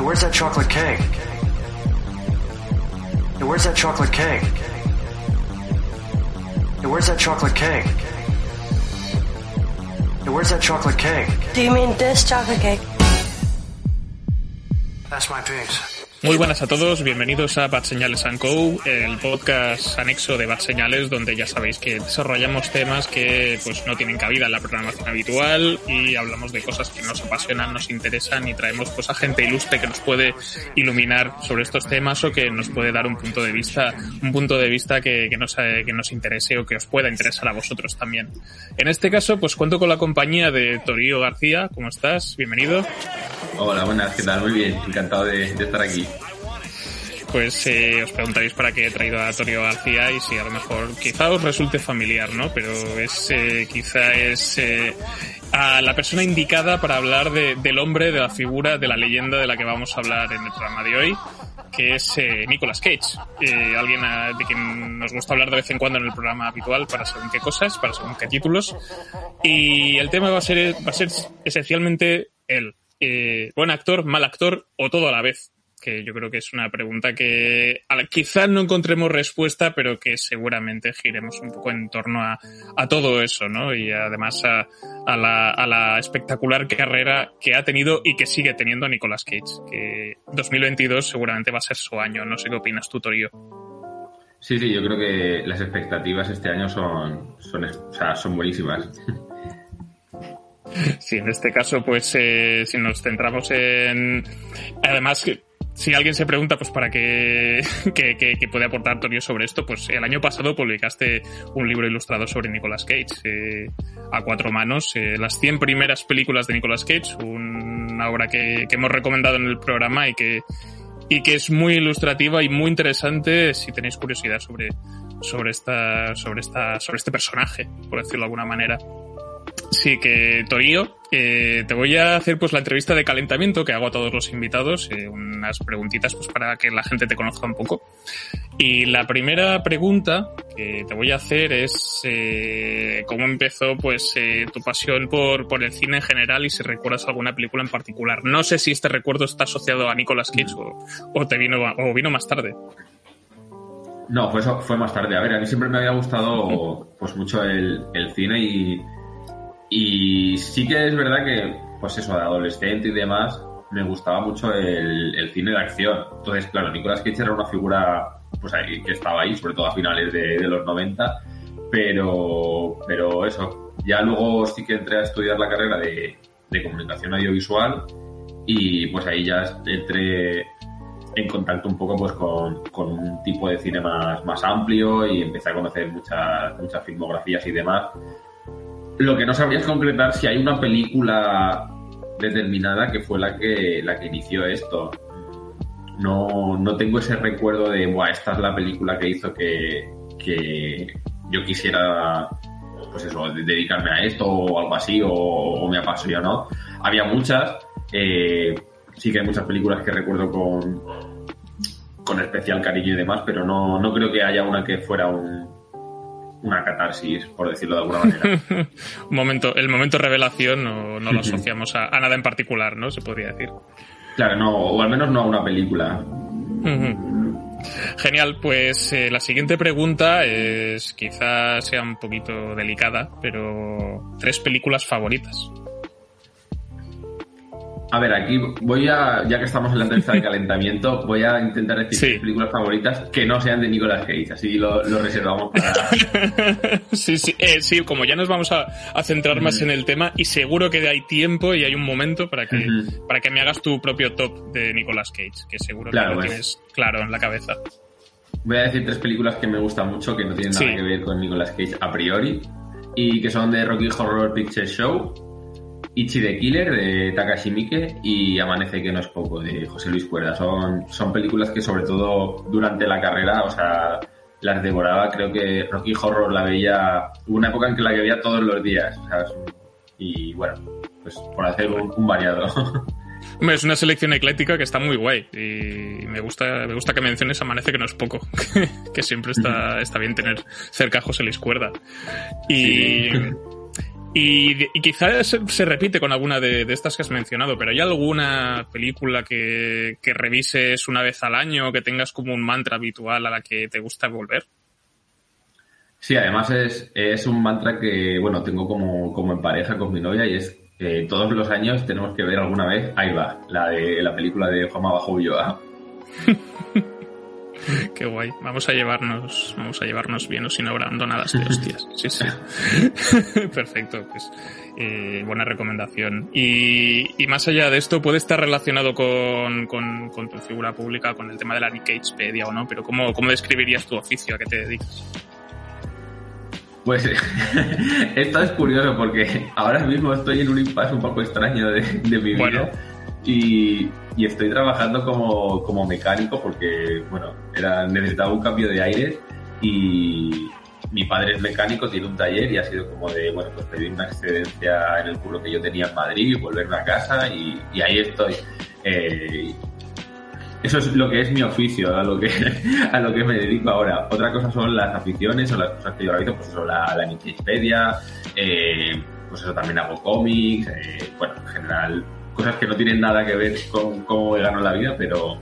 Hey, where's that chocolate cake? Hey, where's that chocolate cake? Hey, where's that chocolate cake? Hey, where's that chocolate cake? Do you mean this chocolate cake? That's my pigs. Muy buenas a todos, bienvenidos a Bad Señales Co, el podcast anexo de Bad Señales, donde ya sabéis que desarrollamos temas que pues no tienen cabida en la programación habitual y hablamos de cosas que nos apasionan, nos interesan y traemos pues a gente ilustre que nos puede iluminar sobre estos temas o que nos puede dar un punto de vista, un punto de vista que, que nos, eh, que nos interese o que os pueda interesar a vosotros también. En este caso, pues cuento con la compañía de Torío García. ¿Cómo estás? Bienvenido. Hola, buenas, ¿qué tal? Muy bien, encantado de, de estar aquí. Pues eh, os preguntaréis para qué he traído a Torio García y si a lo mejor quizá os resulte familiar, ¿no? Pero es eh, quizá es eh, a la persona indicada para hablar de, del hombre, de la figura, de la leyenda de la que vamos a hablar en el programa de hoy, que es eh, Nicolas Cage, eh, alguien a- de quien nos gusta hablar de vez en cuando en el programa habitual para según qué cosas, para según qué títulos. Y el tema va a ser, va a ser esencialmente él. Eh, buen actor, mal actor o todo a la vez. Que yo creo que es una pregunta que quizás no encontremos respuesta, pero que seguramente giremos un poco en torno a, a todo eso, ¿no? Y además a, a la, a la espectacular carrera que ha tenido y que sigue teniendo Nicolas Cage. Que 2022 seguramente va a ser su año. No sé qué opinas tú, Torío. Sí, sí, yo creo que las expectativas este año son, son, o sea, son buenísimas. Sí, en este caso, pues eh, si nos centramos en... Además, si alguien se pregunta, pues para qué, qué, qué- qué puede aportar Torio sobre esto, pues el año pasado publicaste un libro ilustrado sobre Nicolas Cage, eh, a cuatro manos, eh, las 100 primeras películas de Nicolas Cage, una obra que, que hemos recomendado en el programa y que, y que es muy ilustrativa y muy interesante si tenéis curiosidad sobre, sobre, esta, sobre, esta, sobre este personaje, por decirlo de alguna manera. Sí, que Torío, eh, te voy a hacer pues la entrevista de calentamiento que hago a todos los invitados, eh, unas preguntitas pues para que la gente te conozca un poco. Y la primera pregunta que te voy a hacer es eh, cómo empezó pues eh, tu pasión por, por el cine en general y si recuerdas alguna película en particular. No sé si este recuerdo está asociado a Nicolas Cage o, te vino o vino más tarde. No, eso fue más tarde. A ver, a mí siempre me había gustado pues mucho el, el cine y, y sí que es verdad que, pues eso, de adolescente y demás, me gustaba mucho el, el cine de acción. Entonces, claro, Nicolas Cage era una figura pues ahí, que estaba ahí, sobre todo a finales de, de los 90, pero, pero eso, ya luego sí que entré a estudiar la carrera de, de comunicación audiovisual y pues ahí ya entré en contacto un poco pues con, con un tipo de cine más, más amplio y empecé a conocer muchas, muchas filmografías y demás. Lo que no sabría es concretar si hay una película determinada que fue la que, la que inició esto. No, no tengo ese recuerdo de, Buah, esta es la película que hizo que, que yo quisiera pues eso, de- dedicarme a esto o algo así, o, o me apasionó. Había muchas, eh, sí que hay muchas películas que recuerdo con, con especial cariño y demás, pero no, no creo que haya una que fuera un, una catarsis, por decirlo de alguna manera. Un momento, el momento revelación no, no lo asociamos a, a nada en particular, ¿no? Se podría decir. claro, no, o al menos no a una película. Genial, pues eh, la siguiente pregunta es quizás sea un poquito delicada, pero tres películas favoritas. A ver, aquí voy a, ya que estamos en la entrevista de calentamiento, voy a intentar decir Sí. tres películas favoritas que no sean de Nicolas Cage, así lo, lo reservamos para... sí, sí, eh, sí, como ya nos vamos a, a centrar más en el tema y seguro que hay tiempo y hay un momento para que, para que me hagas tu propio top de Nicolas Cage, que seguro Claro, que lo pues. tienes claro en la cabeza. voy a decir tres películas que me gustan mucho, que no tienen nada Sí. que ver con Nicolas Cage a priori, y que son de Rocky Horror Picture Show, Ichi the Killer de Takashi Miike y Amanece que no es poco de José Luis Cuerda. Son, son películas que sobre todo durante la carrera, o sea, las devoraba. Creo que Rocky Horror la veía, hubo una época en que la veía todos los días, ¿sabes? Y bueno, pues por hacer un, un variado. Hombre, es una selección ecléctica que está muy guay y me gusta, me gusta que menciones Amanece que no es poco, que siempre está, está bien tener cerca a José Luis Cuerda. Y, y, y quizás se, se repite con alguna de, de estas que has mencionado, pero ¿hay alguna película que, que revises una vez al año, que tengas como un mantra habitual a la que te gusta volver? Sí, además es, es un mantra que, bueno, tengo como, como en pareja con mi novia y es que todos los años tenemos que ver alguna vez, ahí va, la de la película de Juanma Bajo Ulloa. Qué guay. Vamos a llevarnos, vamos a llevarnos bien o si no abandonadas de hostias. Sí, sí. Perfecto, pues eh, buena recomendación. Y, y más allá de esto, puede estar relacionado con, con, con tu figura pública, con el tema de la Nickpagepedia o no, pero ¿cómo, ¿cómo describirías tu oficio? ¿A qué te dedicas? Pues esto es curioso porque ahora mismo estoy en un impasse un poco extraño de, de mi vida. Y, y estoy trabajando como, como mecánico porque, bueno, era, necesitaba un cambio de aire y mi padre es mecánico, tiene un taller y ha sido como de, bueno, pues pedir una excedencia en el curro que yo tenía en Madrid, volverme a casa y, y ahí estoy. Eh, eso es lo que es mi oficio, a lo que, a lo que me dedico ahora. Otra cosa son las aficiones o las cosas que yo realizo, pues eso, la, la Wikipedia, eh, pues eso también hago cómics, eh, bueno, en general, cosas que no tienen nada que ver con cómo me gano la vida, pero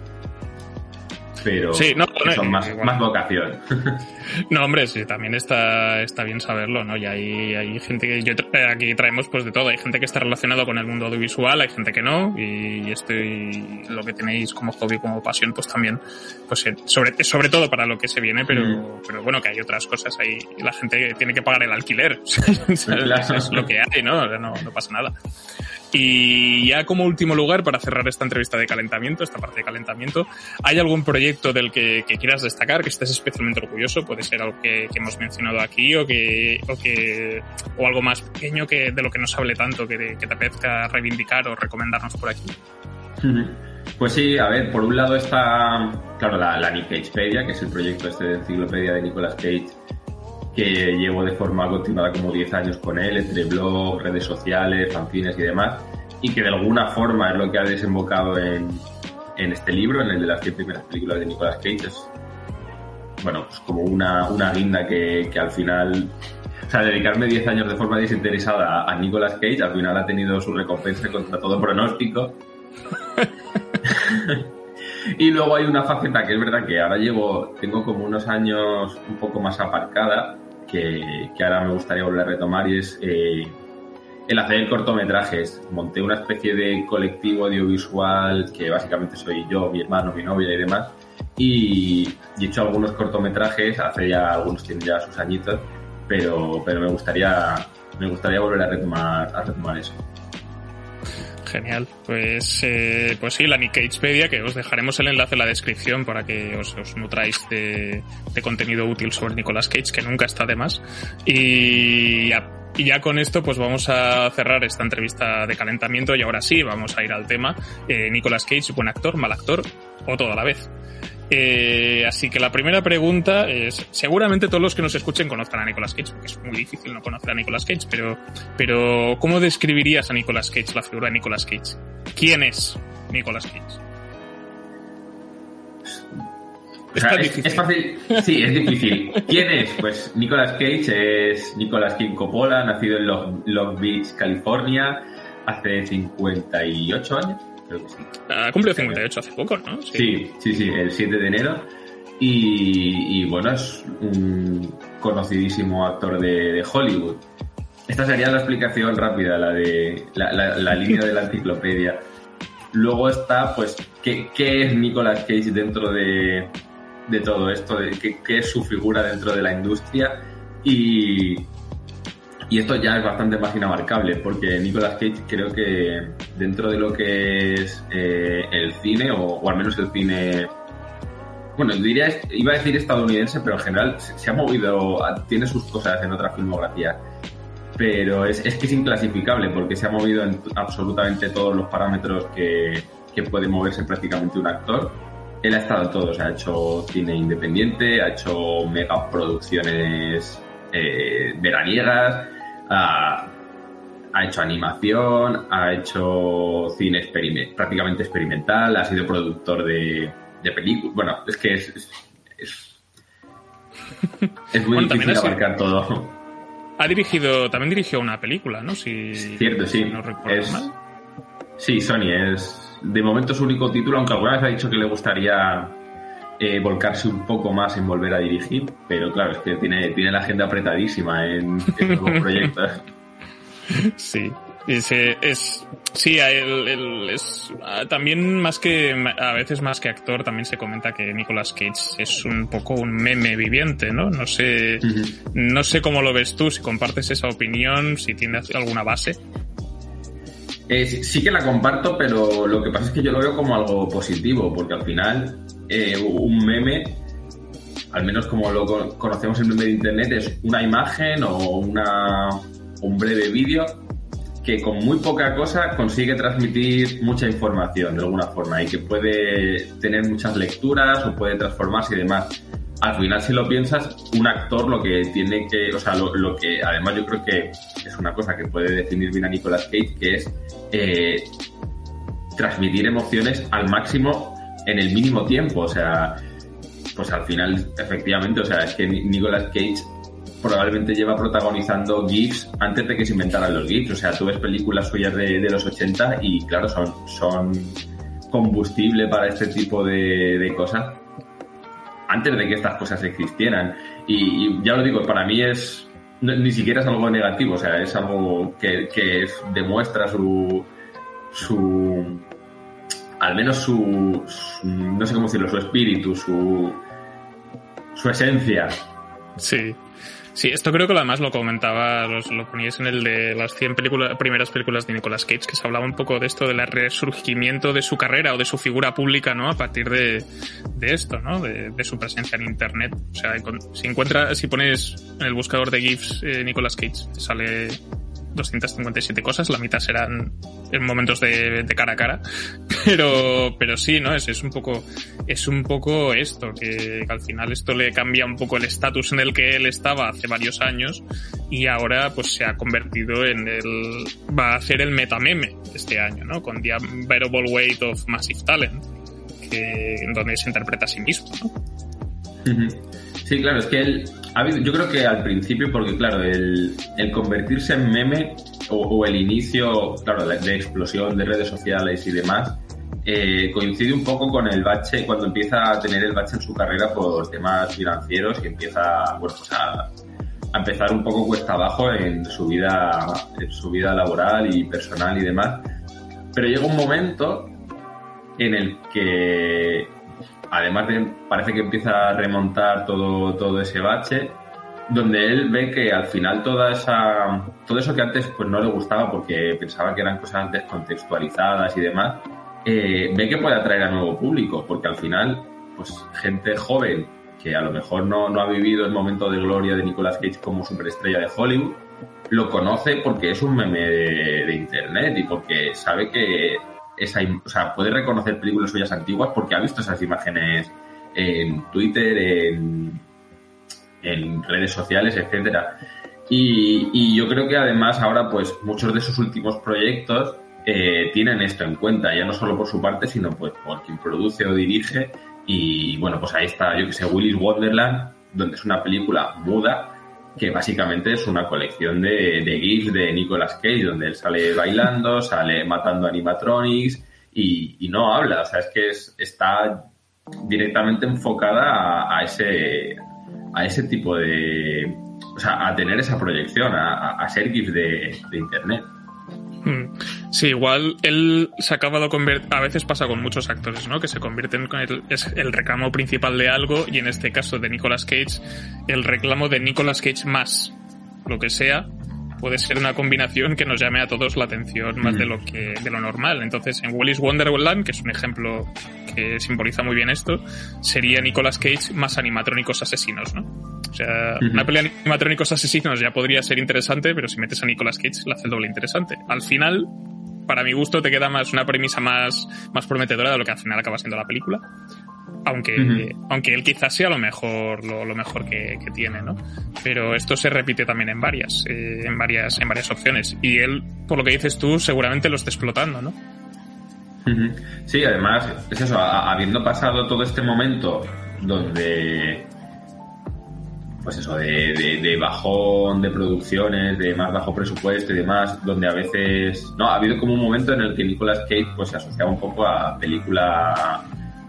pero Sí, no, que son más, igual. más vocación. No, hombre, sí, también está, está bien saberlo, ¿no? Y hay, hay gente que yo tra- aquí traemos pues de todo. Hay gente que está relacionado con el mundo audiovisual, hay gente que no, y esto y lo que tenéis como hobby, como pasión, pues también, pues eh, sobre, sobre todo para lo que se viene, pero, Mm. pero bueno, que hay otras cosas ahí. La gente tiene que pagar el alquiler. Es lo que hay, ¿no? No, no pasa nada. Y ya como último lugar, para cerrar esta entrevista de calentamiento, esta parte de calentamiento, ¿hay algún proyecto del que, quieras destacar, que estés especialmente orgulloso? Puede ser algo que, hemos mencionado aquí o que, o que, o algo más pequeño que de lo que no se hable tanto, que, te- que te apetezca reivindicar o recomendarnos por aquí. Pues sí, a ver, por un lado está, claro, la, la Nick Cagepedia, que es el proyecto este de enciclopedia de Nicolas Cage, que llevo de forma continuada como 10 años con él, entre blogs, redes sociales, fanzines y demás, y que de alguna forma es lo que ha desembocado en, este libro, en el de las 100 primeras películas de Nicolas Cage. Es, bueno, pues como una, una guinda que, que al final o sea, dedicarme 10 años de forma desinteresada a Nicolas Cage al final ha tenido su recompensa contra todo pronóstico. y luego hay una faceta que es verdad que ahora llevo, tengo como unos años un poco más aparcada, que, ahora me gustaría volver a retomar y es eh, el hacer cortometrajes. Monté una especie de colectivo audiovisual que básicamente soy yo, mi hermano, mi novia y demás. Y, y he hecho algunos cortometrajes, hace ya algunos tienen ya sus añitos, pero, pero me gustaría me gustaría volver a retomar, a retomar eso. Genial. Pues, eh, pues sí, la Nick Cagepedia, que os dejaremos el enlace en la descripción para que os, os nutráis de, contenido útil sobre Nicolas Cage, que nunca está de más. Y ya, y ya con esto, pues vamos a cerrar esta entrevista de calentamiento y ahora sí, vamos a ir al tema. Eh, Nicolas Cage, buen actor, mal actor o todo a la vez. Eh, así que la primera pregunta es, seguramente todos los que nos escuchen conozcan a Nicolas Cage, porque es muy difícil no conocer a Nicolas Cage, pero, pero ¿cómo describirías a Nicolas Cage, la figura de Nicolas Cage? ¿Quién es Nicolas Cage? O sea, Está es, difícil. es fácil, sí, es difícil. ¿Quién es? Pues Nicolas Cage es Nicolas King Coppola, nacido en Long, Long Beach, California, hace 58 años, Ha cumplido 58 hace poco, ¿no? Sí, sí, sí, el 7 de enero. Y, y, bueno, es un conocidísimo actor de, Hollywood. Esta sería la explicación rápida, la de la, línea de la enciclopedia. Luego está, pues, ¿qué, qué es Nicolas Cage dentro de, de todo esto? ¿qué, ¿Qué es su figura dentro de la industria? Y, y esto ya es bastante más inabarcable, porque Nicolas Cage creo que dentro de lo que es eh, el cine, o, o, al menos el cine bueno, diría, iba a decir estadounidense, pero en general se, ha movido, tiene sus cosas en otra filmografía. Pero es, es que es inclasificable porque se ha movido en absolutamente todos los parámetros que, que puede moverse prácticamente un actor. Él ha estado en todos, ha hecho cine independiente, ha hecho megaproducciones eh, veraniegas, ha, ha, hecho animación, ha hecho cine prácticamente experimental, ha sido productor de, de películas. Bueno, es que es, es, es, muy difícil abarcar todo. Ha dirigido, también dirigió una película, ¿no? Si, Cierto, sí. no recuerdo es, mal. Sí, Sony es de momento su único título, aunque alguna vez ha dicho que le gustaría eh, volcarse un poco más en volver a dirigir, pero claro, es que tiene, tiene la agenda apretadísima en, en nuevos proyectos. Sí. Es, es sí, él, él es también más que a veces más que actor también se comenta que Nicolas Cage es un poco un meme viviente, ¿no? No sé, uh -huh. no sé cómo lo ves tú, si compartes esa opinión, si tienes alguna base. Eh, sí que la comparto, pero lo que pasa es que yo lo veo como algo positivo, porque al final eh, un meme, al menos como lo conocemos en meme de internet, es una imagen o una, un breve vídeo que con muy poca cosa consigue transmitir mucha información de alguna forma y que puede tener muchas lecturas o puede transformarse y demás. Al final, si lo piensas, un actor lo que tiene que, o sea, lo, que además yo creo que es una cosa que puede definir bien a Nicolas Cage, que es eh, transmitir emociones al máximo en el mínimo tiempo. O sea, pues al final, efectivamente, o sea, es que Nicolas Cage probablemente lleva protagonizando GIFs antes de que se inventaran los GIFs. O sea, tú ves películas suyas de, los 80 y claro, son, son combustible para este tipo de, cosas antes de que estas cosas existieran. Y, ya lo digo, para mí es ni siquiera es algo negativo, o sea, es algo que, que es, demuestra su, su, al menos su, no sé cómo decirlo, su espíritu, su, su esencia. Sí. Sí, esto creo que además lo comentaba, lo poníais en el de las 100 películas, primeras películas de Nicolas Cage, que se hablaba un poco de esto, del resurgimiento de su carrera o de su figura pública, ¿no? A partir de, de esto, ¿no? De, de, su presencia en Internet. O sea, si encuentras, si pones en el buscador de GIFs eh, Nicolas Cage, te sale 257 cosas, la mitad serán en momentos de, cara a cara. Pero, pero sí, ¿no? Es, es un poco, es un poco esto, que, al final esto le cambia un poco el estatus en el que él estaba hace varios años y ahora pues se ha convertido en el, va a ser el metameme este año, ¿no? Con The Unbearable Weight of Massive Talent, que, donde se interpreta a sí mismo, ¿no? Sí, claro, es que él, yo creo que al principio, porque claro, el, convertirse en meme o, el inicio, claro, de, de, explosión de redes sociales y demás, eh, coincide un poco con el bache, cuando empieza a tener el bache en su carrera por temas financieros y empieza, bueno, pues a, a empezar un poco cuesta abajo en su vida, en su vida laboral y personal y demás. Pero llega un momento en el que además de, parece que empieza a remontar todo, todo ese bache, donde él ve que al final toda esa, todo eso que antes pues no le gustaba porque pensaba que eran cosas descontextualizadas y demás, eh, ve que puede atraer a nuevo público, porque al final, pues gente joven que a lo mejor no, no ha vivido el momento de gloria de Nicolas Cage como superestrella de Hollywood, lo conoce porque es un meme de, de internet y porque sabe que esa, o sea, puede reconocer películas suyas antiguas porque ha visto esas imágenes en Twitter, en, redes sociales, etcétera. Y, y, yo creo que además ahora, pues, muchos de sus últimos proyectos eh, tienen esto en cuenta, ya no solo por su parte, sino pues por quien produce o dirige. Y bueno, pues ahí está, yo que sé, Willis Wonderland, donde es una película muda, que básicamente es una colección de, GIFs de Nicolas Cage, donde él sale bailando, sale matando animatronics y, no habla. O sea, es que es, está directamente enfocada a, ese, a ese tipo de... O sea, a tener esa proyección, a, ser GIFs de, de Internet. Sí, igual él se ha acabado convertir. A veces pasa con muchos actores, ¿no? Que se convierten con el, es el reclamo principal de algo y en este caso de Nicolas Cage, el reclamo de Nicolas Cage más lo que sea puede ser una combinación que nos llame a todos la atención más de lo que de lo normal. Entonces, en Willy's Wonderland, que es un ejemplo que simboliza muy bien esto, sería Nicolas Cage más animatrónicos asesinos, ¿no? O sea, una pelea de animatrónicos asesinos ya podría ser interesante, pero si metes a Nicolas Cage la hace el doble interesante. Al final, para mi gusto, te queda más una premisa más, más prometedora de lo que al final acaba siendo la película aunque, aunque él quizás sea lo mejor, lo, mejor que, tiene, ¿no? Pero esto se repite también en varias, eh, en varias, en varias opciones. Y él, por lo que dices tú, seguramente lo está explotando, ¿no? Sí, además, es eso, habiendo pasado todo este momento donde pues eso, de, de, bajón de producciones, de más bajo presupuesto y demás, donde a veces, no, ha habido como un momento en el que Nicolas Cage pues se asociaba un poco a película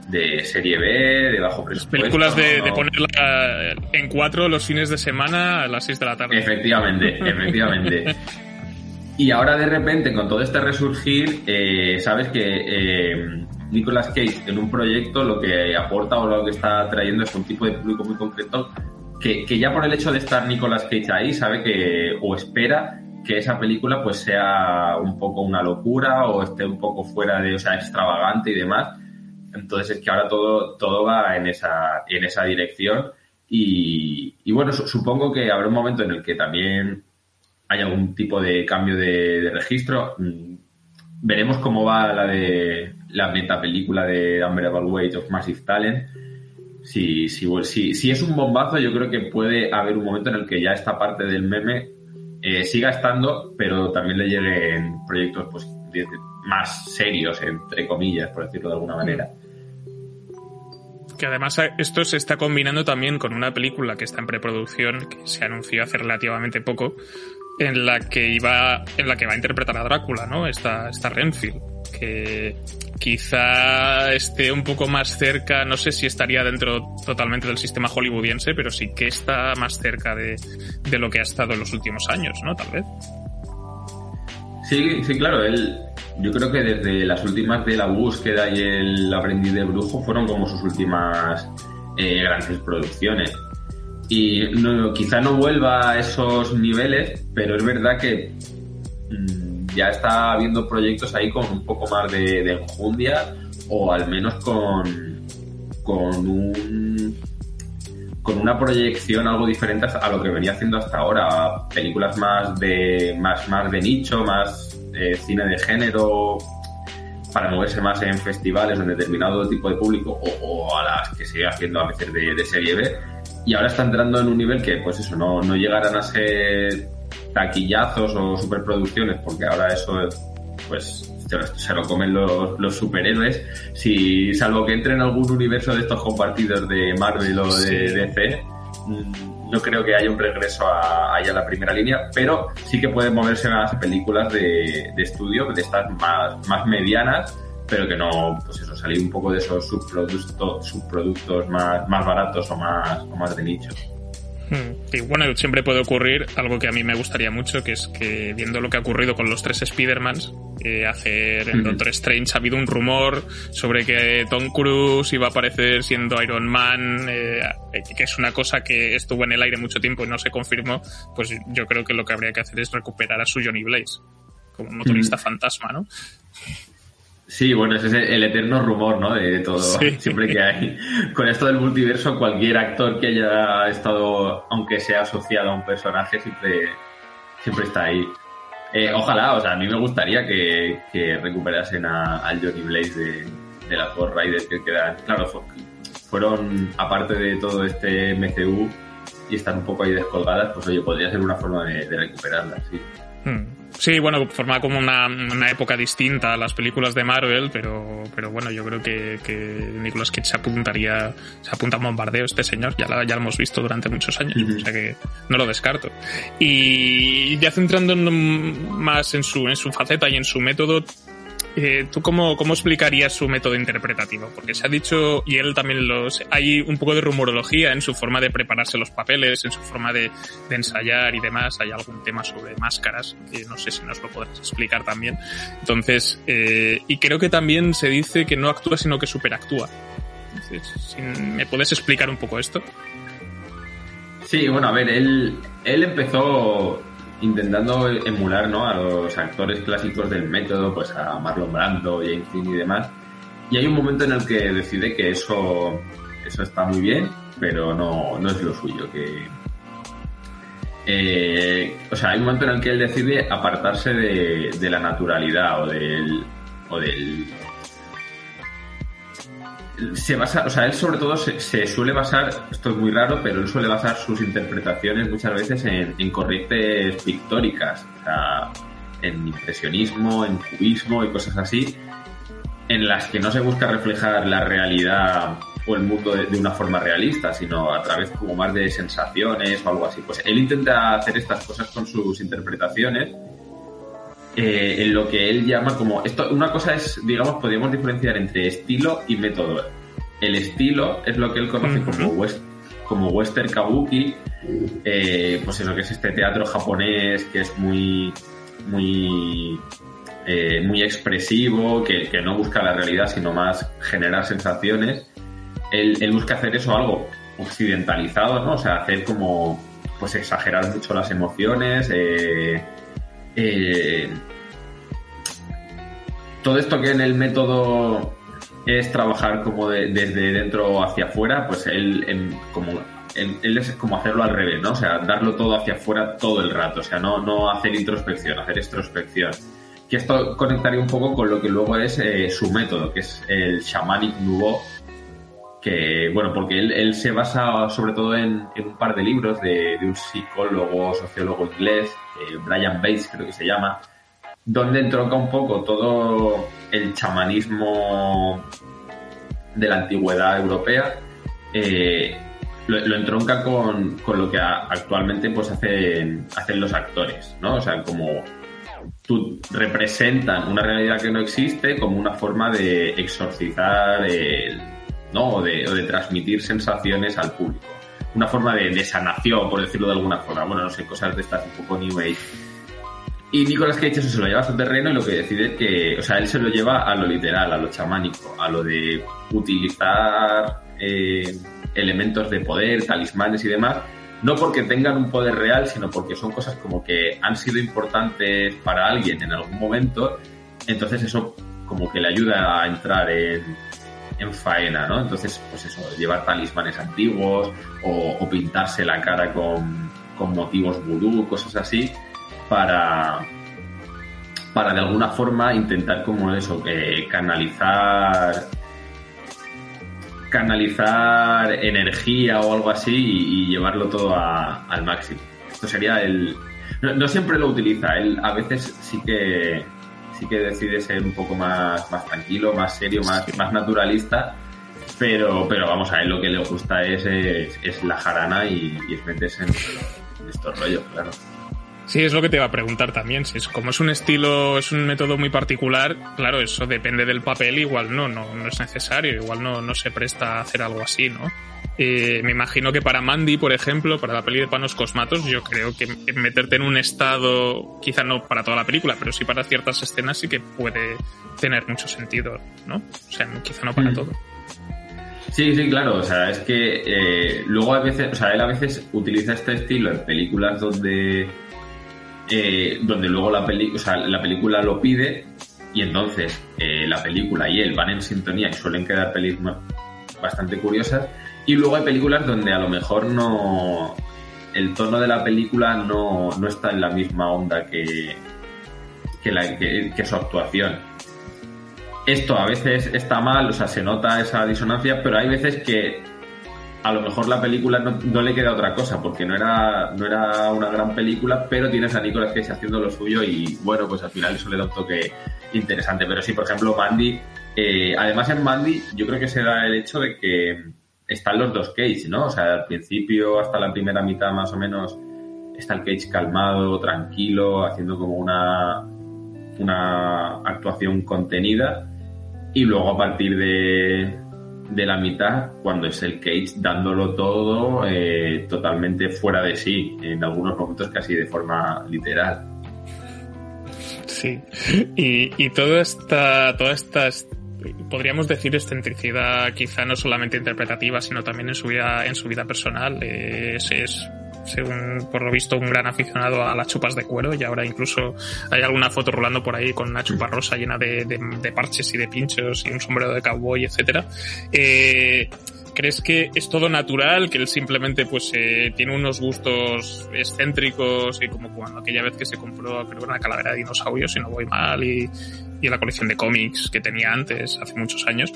de serie B, de bajo presupuesto. Películas de, ponerla en cuatro los fines de semana a las 6 de la tarde. Efectivamente, efectivamente. y ahora de repente, con todo este resurgir, eh, sabes que eh, Nicolas Cage en un proyecto lo que aporta o lo que está trayendo es un tipo de público muy concreto que, ya por el hecho de estar Nicolas Cage ahí, sabe que o espera que esa película pues sea un poco una locura o esté un poco fuera de, o sea, extravagante y demás entonces es que ahora todo, todo va en esa, en esa dirección y, bueno, supongo que habrá un momento en el que también hay algún tipo de cambio de, registro. Mm, veremos cómo va la de la metapelícula de Unbearable Weight of Massive Talent. Si, si, si, es un bombazo, yo creo que puede haber un momento en el que ya esta parte del meme eh, siga estando, pero también le lleguen proyectos pues, más serios, entre comillas, por decirlo de alguna manera. Que además esto se está combinando también con una película que está en preproducción, que se anunció hace relativamente poco, en la que iba, en la que va a interpretar a Drácula, ¿no? Esta, esta Renfield, que quizá esté un poco más cerca, no sé si estaría dentro totalmente del sistema hollywoodiense, pero sí que está más cerca de, de lo que ha estado en los últimos años, ¿no? Tal vez. Sí, sí, claro. Él, yo creo que desde las últimas de la búsqueda y el aprendiz de brujo fueron como sus últimas eh, grandes producciones. Y no, quizá no vuelva a esos niveles, pero es verdad que mm, ya está habiendo proyectos ahí con un poco más de, de enjundia o al menos con, con un con una proyección algo diferente a lo que venía haciendo hasta ahora. Películas más de, más, más de nicho, más eh, cine de género, para moverse más en festivales en determinado tipo de público o, a las que sigue haciendo a veces de, serie B. Y ahora está entrando en un nivel que, pues eso, no, no llegarán a ser taquillazos o superproducciones, porque ahora eso, pues se lo comen los, los, superhéroes. Si, salvo que entre en algún universo de estos compartidos de Marvel o de DC, mm, no creo que haya un regreso a, a la primera línea, pero sí que pueden moverse más películas de, de estudio, de estas más, más medianas, pero que no, pues eso, salir un poco de esos subproductos, subproductos más, más baratos o más, o más de nicho. Hmm. Y bueno, siempre puede ocurrir algo que a mí me gustaría mucho, que es que viendo lo que ha ocurrido con los tres Spider-Mans, eh, hacer en Doctor Strange ha habido un rumor sobre que Tom Cruise iba a aparecer siendo Iron Man, eh, que es una cosa que estuvo en el aire mucho tiempo y no se confirmó, pues yo creo que lo que habría que hacer es recuperar a su Johnny Blaze como motorista fantasma, ¿no? Sí, bueno, ese es el eterno rumor, ¿no? De todo. Siempre que hay. Con esto del multiverso, cualquier actor que haya estado, aunque sea asociado a un personaje, siempre, siempre está ahí. Eh, ojalá, o sea, a mí me gustaría que, que recuperasen al Johnny Blaze de, de las Ghost Riders que quedan. Claro, fueron, aparte de todo este MCU y están un poco ahí descolgadas, pues oye, podría ser una forma de, recuperarlas, sí. Hmm. Sí, bueno, forma como una, una, época distinta a las películas de Marvel, pero, pero bueno, yo creo que, que Nicolas Cage se apuntaría, se apunta a un bombardeo este señor, ya, ya lo hemos visto durante muchos años, o sea que no lo descarto. Y ya centrando más en su, en su faceta y en su método, eh, ¿Tú cómo, cómo explicarías su método interpretativo? Porque se ha dicho, y él también los. Hay un poco de rumorología en su forma de prepararse los papeles, en su forma de, ensayar y demás. Hay algún tema sobre máscaras, que no sé si nos lo podrás explicar también. Entonces, eh, y creo que también se dice que no actúa, sino que superactúa. ¿me puedes explicar un poco esto? Sí, bueno, a ver, él, él empezó intentando emular ¿no? a los actores clásicos del método, pues a Marlon Brando, James Dean y demás. Y hay un momento en el que decide que eso, eso está muy bien, pero no, no es lo suyo, que, eh, o sea, hay un momento en el que él decide apartarse de, de la naturalidad o del, o del se basa, o sea, él sobre todo se, suele basar, esto es muy raro, pero él suele basar sus interpretaciones muchas veces en, en corrientes pictóricas, o sea, en impresionismo, en cubismo y cosas así, en las que no se busca reflejar la realidad o el mundo de, de, una forma realista, sino a través como más de sensaciones o algo así. Pues él intenta hacer estas cosas con sus interpretaciones eh, en lo que él llama como esto una cosa es digamos podríamos diferenciar entre estilo y método. El estilo es lo que él conoce uh -huh. como west, como western kabuki eh, pues eso que es este teatro japonés que es muy muy eh, muy expresivo que, que, no busca la realidad sino más generar sensaciones. Él, él busca hacer eso algo occidentalizado no o sea hacer como pues exagerar mucho las emociones eh, eh, todo esto que en el método es trabajar como de, desde dentro hacia afuera, pues él, como, él, él, es como hacerlo al revés, ¿no? O sea, darlo todo hacia afuera todo el rato, o sea, no, no hacer introspección, hacer extrospección. Que esto conectaría un poco con lo que luego es eh, su método, que es el Shamanic Nouveau, que, bueno, porque él, él, se basa sobre todo en, en un par de libros de, de un psicólogo, sociólogo inglés, eh, Brian Bates creo que se llama, donde entronca un poco todo el chamanismo de la antigüedad europea, eh, lo, entronca con, con, lo que actualmente pues hacen, hacen los actores, ¿no? O sea, como tú representan una realidad que no existe como una forma de exorcizar el, ¿no? O de, de transmitir sensaciones al público. Una forma de, de, sanación, por decirlo de alguna forma. Bueno, no sé, cosas de estas un poco New Age. Y Nicolas Cage eso se lo lleva a su terreno y lo que decide que, o sea, él se lo lleva a lo literal, a lo chamánico, a lo de utilizar eh, elementos de poder, talismanes y demás, no porque tengan un poder real, sino porque son cosas como que han sido importantes para alguien en algún momento, entonces eso como que le ayuda a entrar en, en faena, ¿no? Entonces, pues eso, llevar talismanes antiguos o, o pintarse la cara con, con motivos vudú, cosas así, para, para de alguna forma intentar como eso, eh, canalizar canalizar energía o algo así y, y llevarlo todo a, al máximo. Esto sería el... No, no, siempre lo utiliza, él a veces sí que sí que decide ser un poco más, más tranquilo, más serio, más, sí. más naturalista, pero, pero vamos, a él lo que le gusta es, es, es la jarana y, y es meterse en, en estos rollos, claro. Sí, es lo que te iba a preguntar también. Si es como es un estilo, es un método muy particular, claro, eso depende del papel, igual no, no, no es necesario, igual no, no se presta a hacer algo así, ¿no? Eh, me imagino que para Mandy, por ejemplo, para la peli de Panos Cosmatos, yo creo que meterte en un estado, quizá no para toda la película, pero sí para ciertas escenas sí que puede tener mucho sentido, ¿no? O sea, quizá no para mm. todo. Sí, sí, claro. O sea, es que eh, luego a veces, o sea, él a veces utiliza este estilo en películas donde eh, donde luego la, peli o sea, la película lo pide y entonces eh, la película y él van en sintonía y suelen quedar películas bastante curiosas. Y luego hay películas donde a lo mejor no el tono de la película no, no está en la misma onda que, que, la, que, que su actuación. Esto a veces está mal, o sea, se nota esa disonancia, pero hay veces que a lo mejor la película no, le queda otra cosa, porque no era, no era una gran película, pero tienes a Nicolas Cage haciendo lo suyo y bueno, pues al final eso le da un toque interesante. Pero sí, por ejemplo, Mandy, eh, además en Mandy yo creo que se da el hecho de que están los dos Cage, ¿no? O sea, al principio hasta la primera mitad más o menos está el Cage calmado, tranquilo, haciendo como una, una actuación contenida y luego a partir de, de la mitad cuando es el Cage dándolo todo eh, totalmente fuera de sí, en algunos momentos casi de forma literal. Sí, y, y toda esta, toda esta, podríamos decir, excentricidad, quizá no solamente interpretativa, sino también en su vida, en su vida personal, es, es según por lo visto un gran aficionado a las chupas de cuero y ahora incluso hay alguna foto rolando por ahí con una chupa rosa llena de, parches y de pinchos y un sombrero de cowboy, etcétera. Eh, ¿Crees que es todo natural? Que él simplemente pues eh, tiene unos gustos excéntricos y como cuando aquella vez que se compró creo una calavera de dinosaurios, si no voy mal, y, y la colección de cómics que tenía antes, hace muchos años.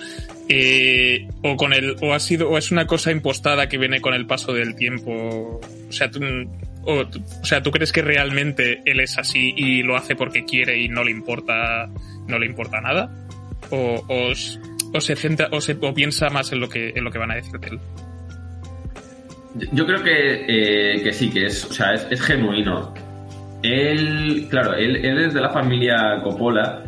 Eh, o con el, o ha sido, o es una cosa impostada que viene con el paso del tiempo. O sea, tú, o, o sea, ¿tú crees que realmente él es así y lo hace porque quiere y no le importa, no le importa nada? O, o, o se centra, o, se, o piensa más en lo que, en lo que van a decir de él. Yo creo que, eh, que sí, que es, o sea, es, es, genuino. Él, claro, él, él es de la familia Coppola,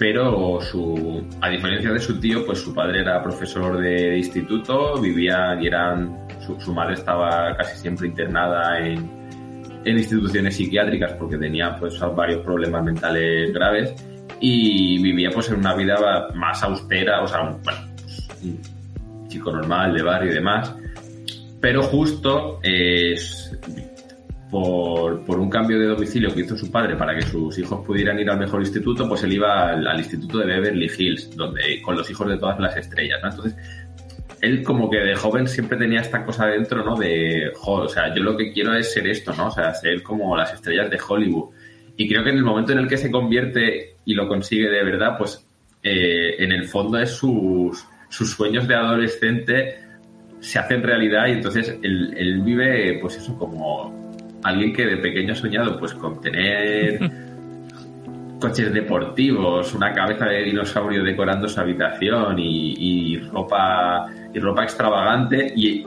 pero su, a diferencia de su tío, pues su padre era profesor de, instituto, vivía y eran, su, su, madre estaba casi siempre internada en, en instituciones psiquiátricas porque tenía pues varios problemas mentales graves y vivía pues en una vida más austera, o sea, un, bueno, un chico normal de barrio y demás, pero justo eh, por, por, un cambio de domicilio que hizo su padre para que sus hijos pudieran ir al mejor instituto, pues él iba al, instituto de Beverly Hills, donde con los hijos de todas las estrellas, ¿no? Entonces, él como que de joven siempre tenía esta cosa dentro, ¿no? De, o sea, yo lo que quiero es ser esto, ¿no? O sea, ser como las estrellas de Hollywood. Y creo que en el momento en el que se convierte y lo consigue de verdad, pues eh, en el fondo es sus, sus sueños de adolescente se hacen realidad y entonces él, vive, pues eso, como alguien que de pequeño ha soñado, pues con tener coches deportivos, una cabeza de dinosaurio decorando su habitación y, ropa y ropa extravagante y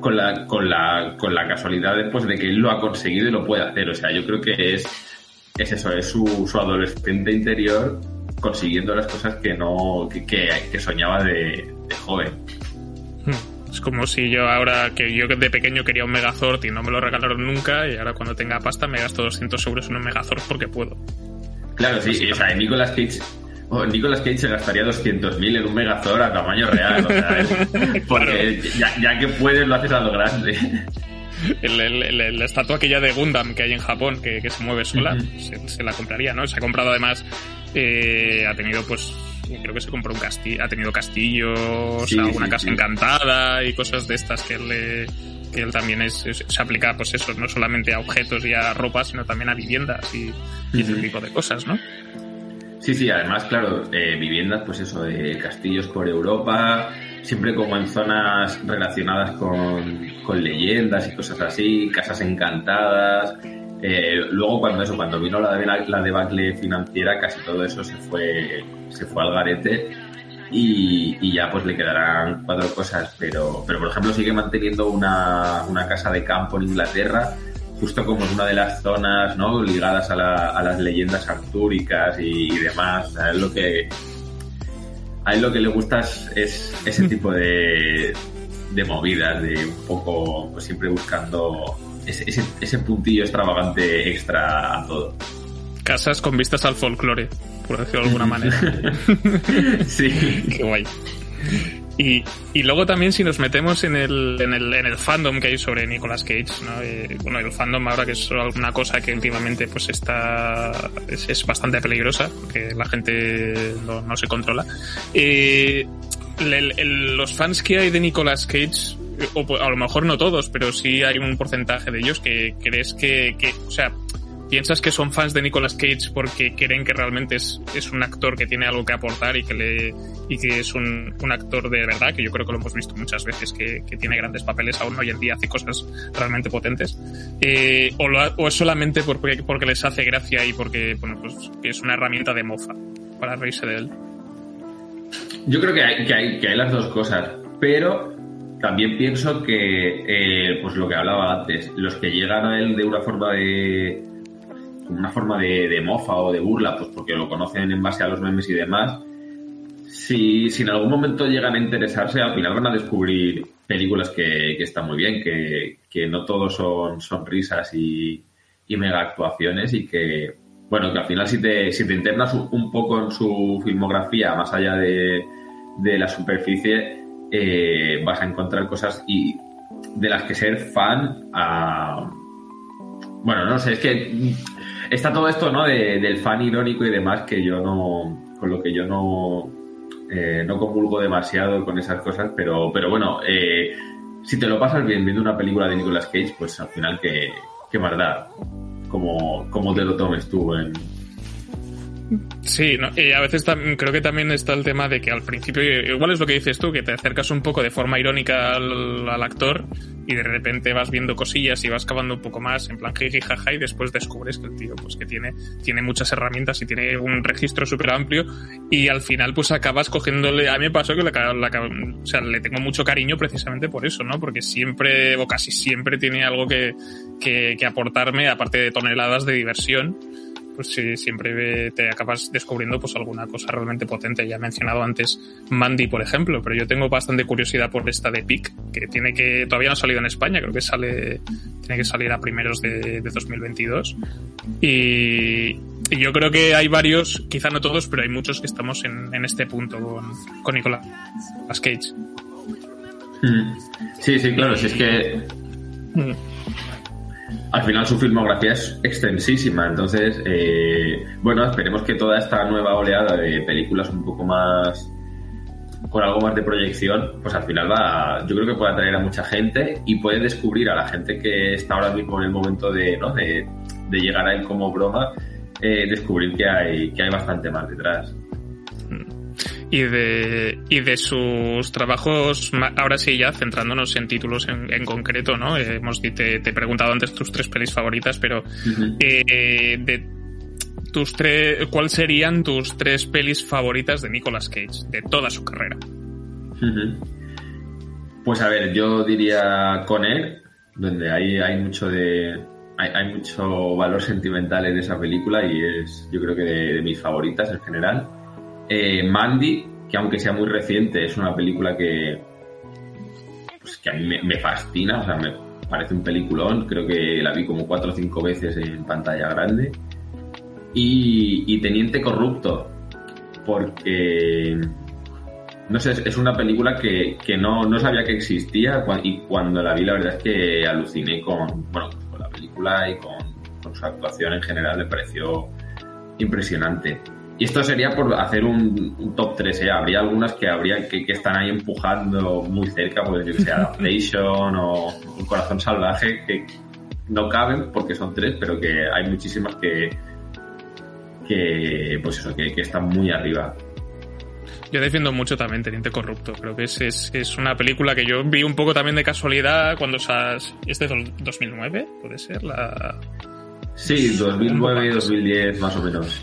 con la, con la, con la casualidad después de que él lo ha conseguido y lo puede hacer. O sea, yo creo que es, es eso, es su, su adolescente interior consiguiendo las cosas que no, que, que, soñaba de, de, joven. Es como si yo ahora, que yo de pequeño quería un Megazord y no me lo regalaron nunca, y ahora cuando tenga pasta me gasto 200 euros en un Megazord porque puedo. Claro, sí, o sea, Nicolas Cage Oh, Nicolas Cage se gastaría 200.000 en un Megazord a tamaño real, o sea, porque ya, ya, que puedes lo haces a lo grande. El, el, el, la estatua aquella de Gundam que hay en Japón, que, que se mueve sola, uh -huh. se, se, la compraría, ¿no? Se ha comprado además, eh, ha tenido pues, creo que se compró un castillo, ha tenido castillos, sí, alguna sí, casa sí. encantada y cosas de estas que él le que él también es, es, se aplica pues eso, no solamente a objetos y a ropa, sino también a viviendas y, ese tipo de cosas, ¿no? Sí, sí, además, claro, eh, viviendas, pues eso, de castillos por Europa, siempre como en zonas relacionadas con, con leyendas y cosas así, casas encantadas. Eh, luego cuando eso, cuando vino la, la, la, debacle financiera, casi todo eso se fue, se fue al garete y, y, ya pues le quedarán cuatro cosas, pero, pero por ejemplo sigue manteniendo una, una casa de campo en Inglaterra justo como en una de las zonas ¿no? ligadas a, la, a las leyendas artúricas y, y demás. Él lo que a él lo que le gusta es, es ese tipo de, de, movidas, de un poco pues siempre buscando ese, ese, ese, puntillo extravagante extra a todo. Casas con vistas al folclore, por decirlo de alguna manera. sí. Qué guay. Y, y, luego también si nos metemos en el, en el, en el fandom que hay sobre Nicolas Cage, ¿no? Eh, bueno, el fandom ahora que es alguna cosa que últimamente pues está, es, es bastante peligrosa, porque la gente no, no se controla. Eh, el, el, los fans que hay de Nicolas Cage, o a lo mejor no todos, pero sí hay un porcentaje de ellos que crees que, o sea, piensas que son fans de Nicolas Cage porque creen que realmente es, es un actor que tiene algo que aportar y que le y que es un, un actor de verdad, que yo creo que lo hemos visto muchas veces, que, que tiene grandes papeles aún hoy en día, hace cosas realmente potentes, eh, o, es solamente porque, porque les hace gracia y porque bueno, pues, es una herramienta de mofa para reírse de él. Yo creo que hay, que hay, que hay las dos cosas, pero también pienso que, eh, pues lo que hablaba antes, los que llegan a él de una forma de, una forma de, de, mofa o de burla, pues porque lo conocen en base a los memes y demás, si, si en algún momento llegan a interesarse, al final van a descubrir películas que, que están muy bien, que, que no todos son, son risas y, y, mega actuaciones y que, bueno, que al final si te, si te internas un poco en su filmografía, más allá de, de la superficie, eh, vas a encontrar cosas y de las que ser fan a... Bueno, no sé, es que está todo esto, ¿no? De- del fan irónico y demás que yo no... con lo que yo no... eh, no comulgo demasiado con esas cosas, pero, pero bueno, eh, si te lo pasas bien viendo una película de Nicolas Cage, pues al final que, que más. Como, como te lo tomes tú en... Sí, y a veces creo que también está el tema de que al principio, igual es lo que dices tú, que te acercas un poco de forma irónica al, actor y de repente vas viendo cosillas y vas cavando un poco más en plan jiji jaja y después descubres que el tío pues que tiene, tiene muchas herramientas y tiene un registro súper amplio y al final pues acabas cogiéndole, a mí me pasó que la ca- o sea, le tengo mucho cariño precisamente por eso, ¿no? Porque siempre o casi siempre tiene algo que, que, que aportarme aparte de toneladas de diversión pues sí, siempre te acabas descubriendo pues alguna cosa realmente potente. Ya he mencionado antes Mandy, por ejemplo, pero yo tengo bastante curiosidad por esta de Pic, que tiene que todavía no ha salido en España, creo que sale tiene que salir a primeros de, de 2022. Y, y yo creo que hay varios, quizá no todos, pero hay muchos que estamos en, en este punto con, con Nicolas Cage. Sí, sí, claro, si es que Mm. Al final su filmografía es extensísima, entonces, eh, bueno, esperemos que toda esta nueva oleada de películas un poco más con algo más de proyección, pues al final va, yo creo que puede atraer a mucha gente y puede descubrir a la gente que está ahora mismo en el momento de, ¿no? de, llegar a él como broma, eh, descubrir que hay, que hay bastante más detrás. Y de, y de sus trabajos, ahora sí ya centrándonos en títulos en, en concreto, ¿no? Eh, hemos, te, te he preguntado antes tus tres pelis favoritas, pero eh, de tus tres, ¿cuál serían tus tres pelis favoritas de Nicolas Cage, de toda su carrera? Pues a ver, yo diría con él, donde hay, hay mucho de. Hay, hay mucho valor sentimental en esa película y es, yo creo que de, de mis favoritas en general. Eh, Mandy, que aunque sea muy reciente, es una película que. Pues que a mí me, fascina, o sea, me parece un peliculón. Creo que la vi como cuatro o cinco veces en pantalla grande. Y, Teniente Corrupto, porque no sé, es- una película que, que no, no sabía que existía y cuando la vi la verdad es que aluciné con, bueno, con la película y con, con su actuación en general, me pareció impresionante. Y esto sería por hacer un, un top 3, ¿eh? Habría algunas que habría que, que están ahí empujando muy cerca, pues yo que sé, Adaptation o Un Corazón Salvaje, que no caben porque son tres, pero que hay muchísimas que, que pues eso, que, que están muy arriba. Yo defiendo mucho también Teniente Corrupto. Creo que es, es, es una película que yo vi un poco también de casualidad cuando esas... ¿Es de dos- 2009? ¿Puede ser? La... Sí, 2009 y 2010 más o menos.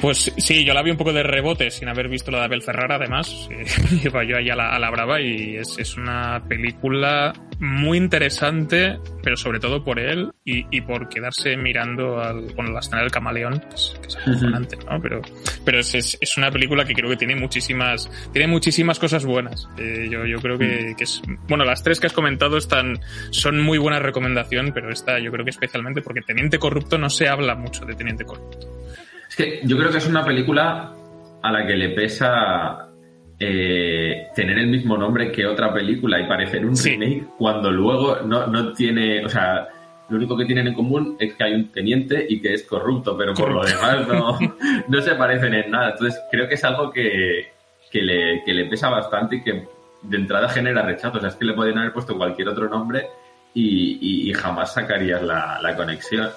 Pues sí, yo la vi un poco de rebote sin haber visto la de Abel Ferrara, además. Iba yo ahí a la, brava y es, es una película muy interesante, pero sobre todo por él y, y por quedarse mirando al, bueno, la escena del camaleón, que es, que es ¿no? Pero, pero es, es, es una película que creo que tiene muchísimas, tiene muchísimas cosas buenas. Eh, yo, yo creo que, que es, bueno, las tres que has comentado están, son muy buena recomendación, pero esta yo creo que especialmente porque Teniente Corrupto no se habla mucho de Teniente Corrupto. Es que yo creo que es una película a la que le pesa eh, tener el mismo nombre que otra película y parecer un Sí. remake cuando luego no, no tiene, o sea, lo único que tienen en común es que hay un teniente y que es corrupto, pero por lo demás no, no se parecen en nada. Entonces creo que es algo que, que, le, que le pesa bastante y que de entrada genera rechazo. O sea, es que le pueden haber puesto cualquier otro nombre y, y- y jamás sacarías la, la conexión.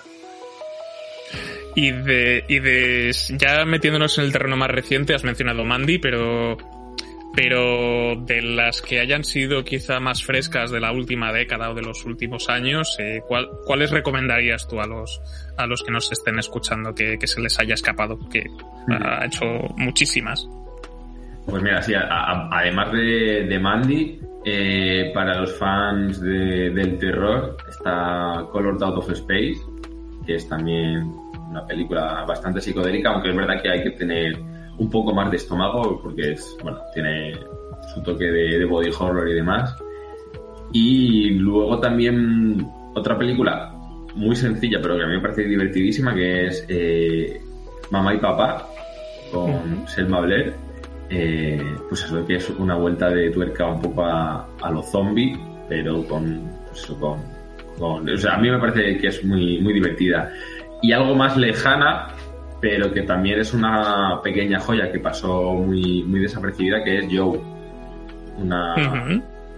Y de, y de, ya metiéndonos en el terreno más reciente, has mencionado Mandy, pero, pero de las que hayan sido quizá más frescas de la última década o de los últimos años, eh, ¿cuál- ¿cuáles recomendarías tú a los, a los que nos estén escuchando que, que se les haya escapado? Que ha hecho muchísimas. Pues mira, sí, a- a- además de, de Mandy, eh, para los fans de- del terror está Colored Out of Space, que es también una película bastante psicodélica, aunque es verdad que hay que tener un poco más de estómago porque es, bueno, tiene su toque de, de body horror y demás. Y luego también otra película muy sencilla, pero que a mí me parece divertidísima, que es eh, Mamá y Papá, con Selma Blair. Eh, pues eso que es una vuelta de tuerca un poco a, a lo zombie pero con, pues eso, con, con- o sea, a mí me parece que es muy, muy divertida. Y algo más lejana, pero que también es una pequeña joya que pasó muy, muy desapercibida, que es Joe. Una,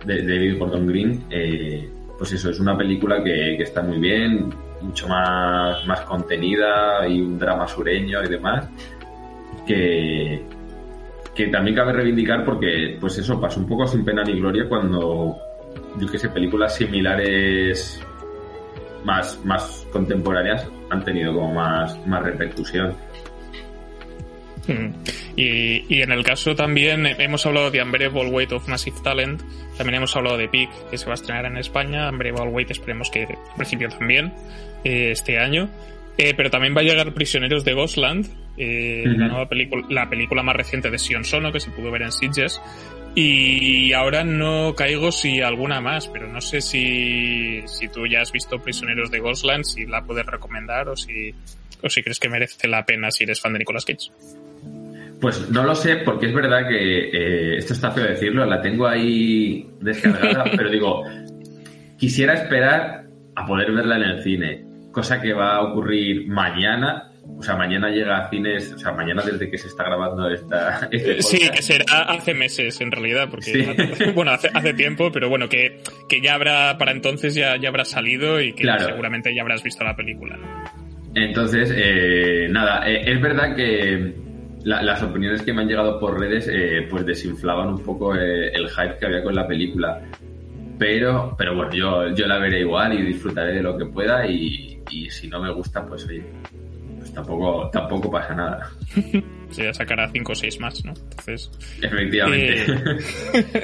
de, de David Gordon Green, eh, pues eso, es una película que, que está muy bien, mucho más, más contenida y un drama sureño y demás, que, que también cabe reivindicar porque, pues eso, pasó un poco sin pena ni gloria cuando, yo que sé, películas similares más, más contemporáneas han tenido como más, más repercusión. Mm. Y, y en el caso también hemos hablado de Unbearable Weight of Massive Talent, también hemos hablado de Peak, que se va a estrenar en España, Unbearable Weight esperemos que en principio también eh, este año, Eh, pero también va a llegar Prisioneros de Ghostland, eh, la nueva película, la película más reciente de Sion Sono que se pudo ver en Sitges. Y ahora no caigo si alguna más, pero no sé si, si tú ya has visto Prisioneros de Ghostland, si la puedes recomendar o si, o si crees que merece la pena si eres fan de Nicolas Cage. Pues no lo sé, porque es verdad que eh, esto está feo decirlo, la tengo ahí descargada, pero digo, quisiera esperar a poder verla en el cine, cosa que va a ocurrir mañana. O sea, mañana llega a cines, o sea, mañana desde que se está grabando esta. Este Sí, podcast. que será hace meses en realidad, porque Sí. hace- bueno, hace, hace tiempo, pero bueno, que, que ya habrá, para entonces ya, ya habrá salido y que Claro. seguramente ya habrás visto la película. Entonces, eh, nada, eh, es verdad que la- las opiniones que me han llegado por redes eh, pues desinflaban un poco eh, el hype que había con la película. Pero, pero bueno, yo, yo la veré igual y disfrutaré de lo que pueda y, y si no me gusta, pues oye, tampoco, tampoco pasa nada. Se ya sacará cinco o seis más, ¿no? Entonces, Efectivamente.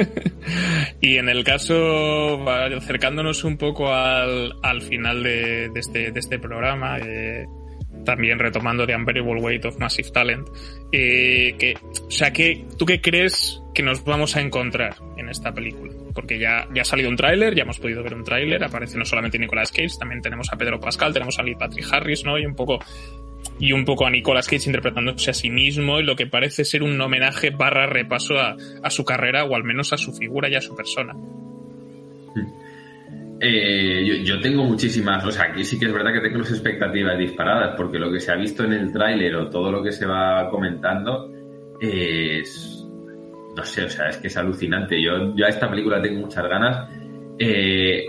y en el caso, acercándonos un poco al, al final de, de este, de este programa, eh, también retomando The Unbearable Weight of Massive Talent, eh, que, o sea, que, ¿tú qué crees que nos vamos a encontrar en esta película? Porque ya, ya ha salido un tráiler, ya hemos podido ver un tráiler, aparece no solamente Nicolas Cage, también tenemos a Pedro Pascal, tenemos a Lee Patrick Harris, ¿no? Y un poco y un poco a Nicolas Cage interpretándose a sí mismo y lo que parece ser un homenaje barra repaso a, a su carrera o al menos a su figura y a su persona. Eh, yo, yo tengo muchísimas, o sea, aquí sí que es verdad que tengo las expectativas disparadas, porque lo que se ha visto en el tráiler o todo lo que se va comentando es, no sé, o sea, es que es alucinante. Yo, yo a esta película tengo muchas ganas. Eh,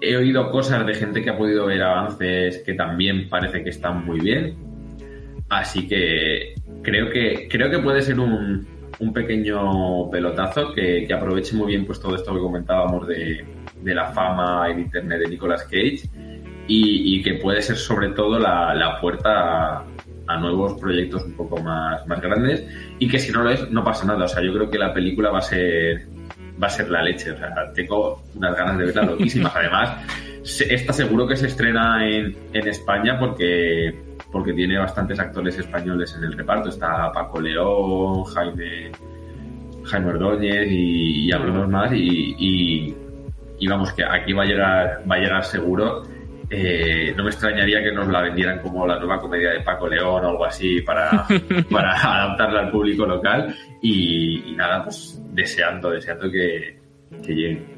he oído cosas de gente que ha podido ver avances que también parece que están muy bien. Así que creo que, creo que puede ser un, un pequeño pelotazo que, que aproveche muy bien pues todo esto que comentábamos de, de la fama en internet de Nicolas Cage y, y que puede ser sobre todo la, la puerta a, a nuevos proyectos un poco más, más grandes y que si no lo es no pasa nada. O sea, yo creo que la película va a ser va a ser la leche. O sea, tengo unas ganas de verla loquísimas. Además, se- seguro que se estrena en, en España porque, porque tiene bastantes actores españoles en el reparto. Está Paco León, Jaime, Jaime Ordóñez y, y algunos más. Y, y, y vamos, que aquí va a llegar, va a llegar seguro. Eh, no me extrañaría que nos la vendieran como la nueva comedia de Paco León o algo así para, para adaptarla al público local. Y, nada, pues deseando, deseando que, que llegue.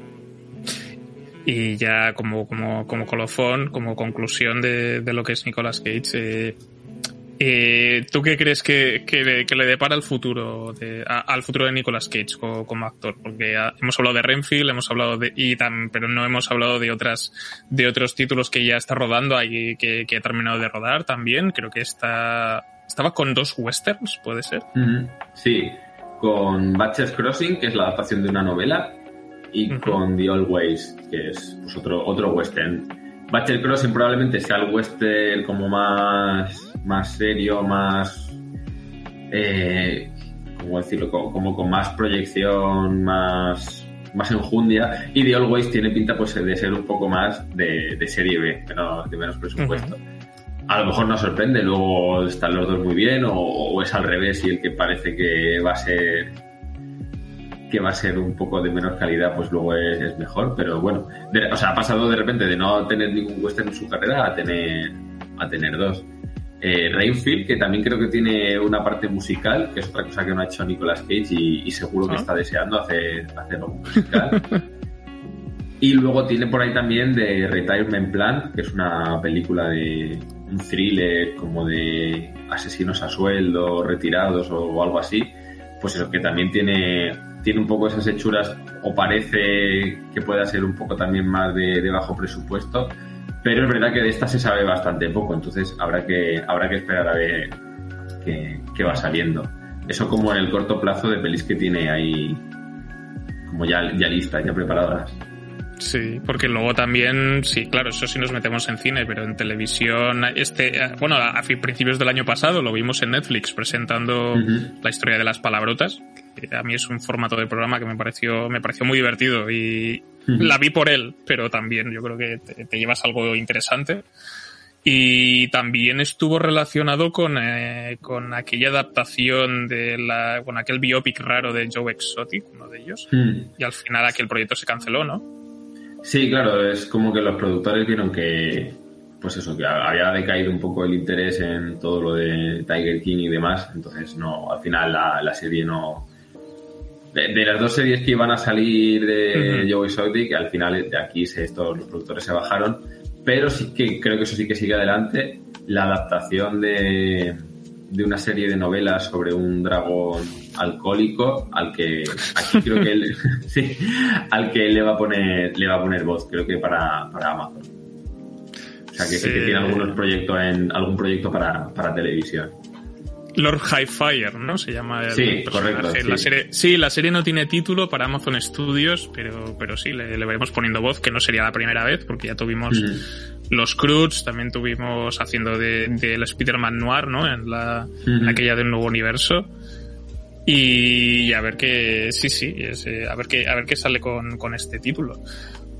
Y ya como, como, como colofón, como conclusión de, de lo que es Nicolas Cage, eh, eh, ¿tú qué crees que, que, le, que le depara el futuro de, al futuro de Nicolas Cage como, actor? Porque hemos hablado de Renfield, hemos hablado de tam- pero no hemos hablado de otras de otros títulos que ya está rodando ahí que, que ha terminado de rodar también. Creo que está estaba con dos westerns, puede ser. Sí, con Batches Crossing, que es la adaptación de una novela, y con The Old Ways, que es pues, otro, otro western. Batches Crossing probablemente sea el western como más, más serio, más... Eh, ¿Cómo decirlo? Como, como con más proyección, más, más enjundia. Y The Old Ways tiene pinta pues, de ser un poco más de, de serie B, menos, de menos presupuesto. A lo mejor nos sorprende, luego están los dos muy bien, o, o es al revés y el que parece que va a ser que va a ser un poco de menor calidad, pues luego es, es mejor. Pero bueno, de- o sea, ha pasado de repente de no tener ningún western en su carrera a tener a tener dos. Eh, Rainfield, que también creo que tiene una parte musical, que es otra cosa que no ha hecho Nicolas Cage y, y seguro que Ah. está deseando hacer, hacer algo musical. Y luego tiene por ahí también de Retirement Plan, que es una película de un thriller como de asesinos a sueldo, retirados o, algo así. Pues eso, que también tiene, tiene un poco esas hechuras, o parece que pueda ser un poco también más de, bajo presupuesto. Pero es verdad que de esta se sabe bastante poco, entonces habrá que, habrá que esperar a ver qué, qué va saliendo. Eso como en el corto plazo de pelis que tiene ahí como ya, ya listas, ya preparadas. Sí, porque luego también, sí, claro, eso sí nos metemos en cine, pero en televisión, este, bueno, a, principios del año pasado lo vimos en Netflix presentando la historia de las palabrotas, a mí es un formato de programa que me pareció, me pareció muy divertido y la vi por él, pero también yo creo que te, llevas algo interesante. Y también estuvo relacionado con, eh, con aquella adaptación de la, con aquel biopic raro de Joe Exotic, uno de ellos. Y al final aquel proyecto se canceló, ¿no? Sí, claro, es como que los productores vieron que, pues eso, que había decaído un poco el interés en todo lo de Tiger King y demás, entonces no, al final la, serie no... De, las dos series que iban a salir de Joey Exotic, al final de aquí se, estos, los productores se bajaron, pero sí que creo que eso sí que sigue adelante. La adaptación de, de una serie de novelas sobre un dragón alcohólico al que aquí creo que él sí, al que le va a poner le va a poner voz creo que para, para Amazon o sea que sí. que tiene algunos proyectos en algún proyecto para, para televisión Lord Highfire, ¿no? Se llama el sí, correcto, sí. La serie, sí, la serie no tiene título para Amazon Studios, pero, pero sí, le, le veremos poniendo voz, que no sería la primera vez, porque ya tuvimos los Croods, también tuvimos haciendo de, del Spider-Man Noir, ¿no? En, la, en aquella del nuevo universo. Y a ver qué, sí, sí, eh, a ver qué, a ver qué sale con, con este título.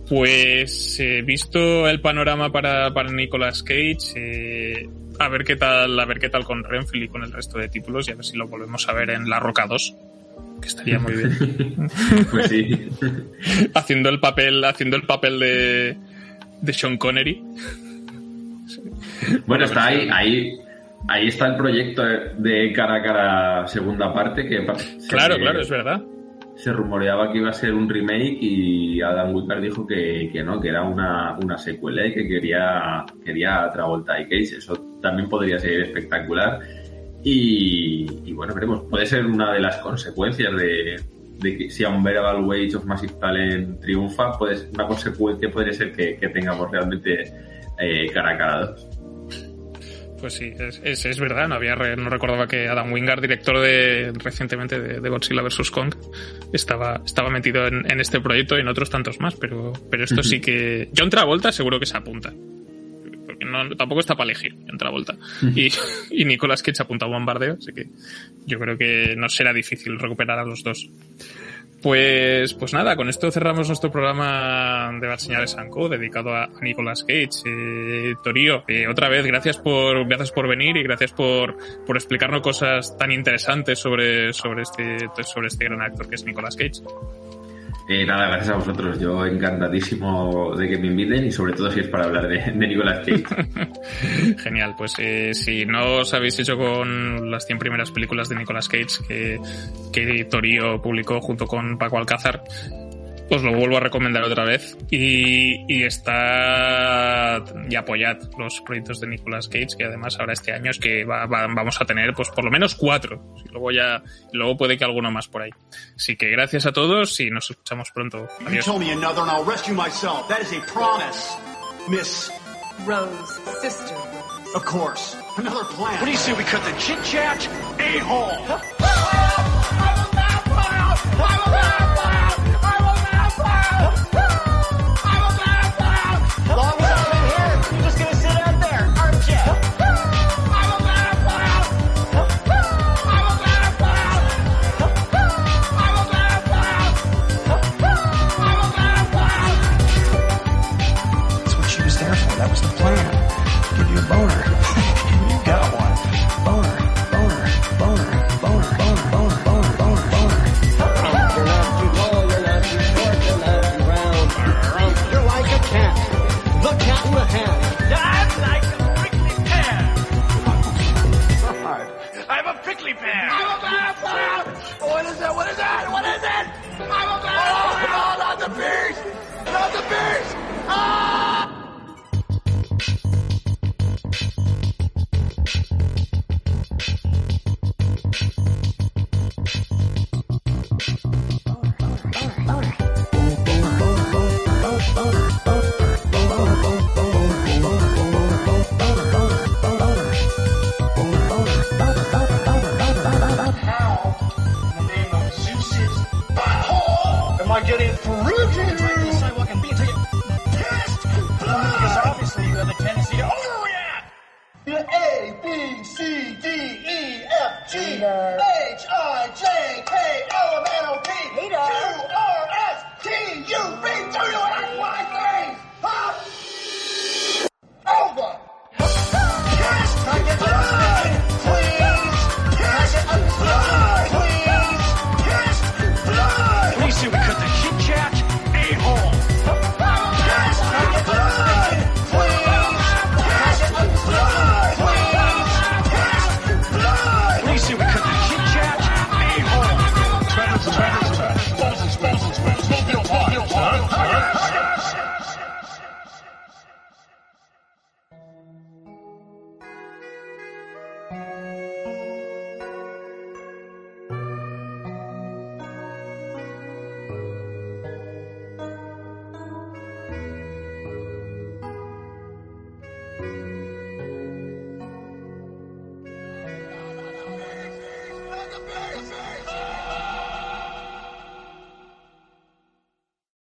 Pues eh, visto el panorama para, para Nicolas Cage, eh, a ver qué tal, a ver qué tal con Renfield y con el resto de títulos y a ver si lo volvemos a ver en La Roca 2, que estaría muy bien. pues sí. haciendo el papel, haciendo el papel de, de Sean Connery. Bueno, está ahí, ahí ahí está el proyecto de cara a cara segunda parte que claro claro es verdad se rumoreaba que iba a ser un remake y Adam Wicard dijo que, no que era una, una secuela y que quería quería Travolta y Cage eso también podría ser espectacular y, bueno veremos puede ser una de las consecuencias de, que si Unbearable Wage of Massive Talent triunfa pues una consecuencia podría ser que, tengamos realmente eh, cara a cara dos pues sí, es, es, verdad, no había no recordaba que Adam Wingard, director de recientemente de, Godzilla vs. Kong, estaba, estaba metido en, este proyecto y en otros tantos más, pero, pero esto sí que. John Travolta seguro que se apunta. Porque no, tampoco está para elegir John Travolta. y, y Nicolas Cage apunta a bombardeo, así que yo creo que no será difícil recuperar a los dos. Pues, pues nada, con esto cerramos nuestro programa de Bad Señales Sanko dedicado a, Nicolas Cage. Eh, Torío, eh, otra vez, gracias por, gracias por venir y gracias por, por explicarnos cosas tan interesantes sobre, sobre este, sobre este gran actor que es Nicolas Cage. Eh, nada, gracias a vosotros. Yo encantadísimo de que me inviten y sobre todo si es para hablar de, de Nicolas Cage. Genial, pues eh, si no os habéis hecho con las 100 primeras películas de Nicolas Cage que, que Torío publicó junto con Paco Alcázar, os lo vuelvo a recomendar otra vez y, y está y apoyad los proyectos de Nicolas Cage que además ahora este año es que vamos a tener pues por lo menos cuatro y luego ya luego puede que alguno más por ahí así que gracias a todos y nos escuchamos pronto adiós Miss Rose, sister. Of course. Another plan. What do you say we cut the chit chat? A-hole. boner.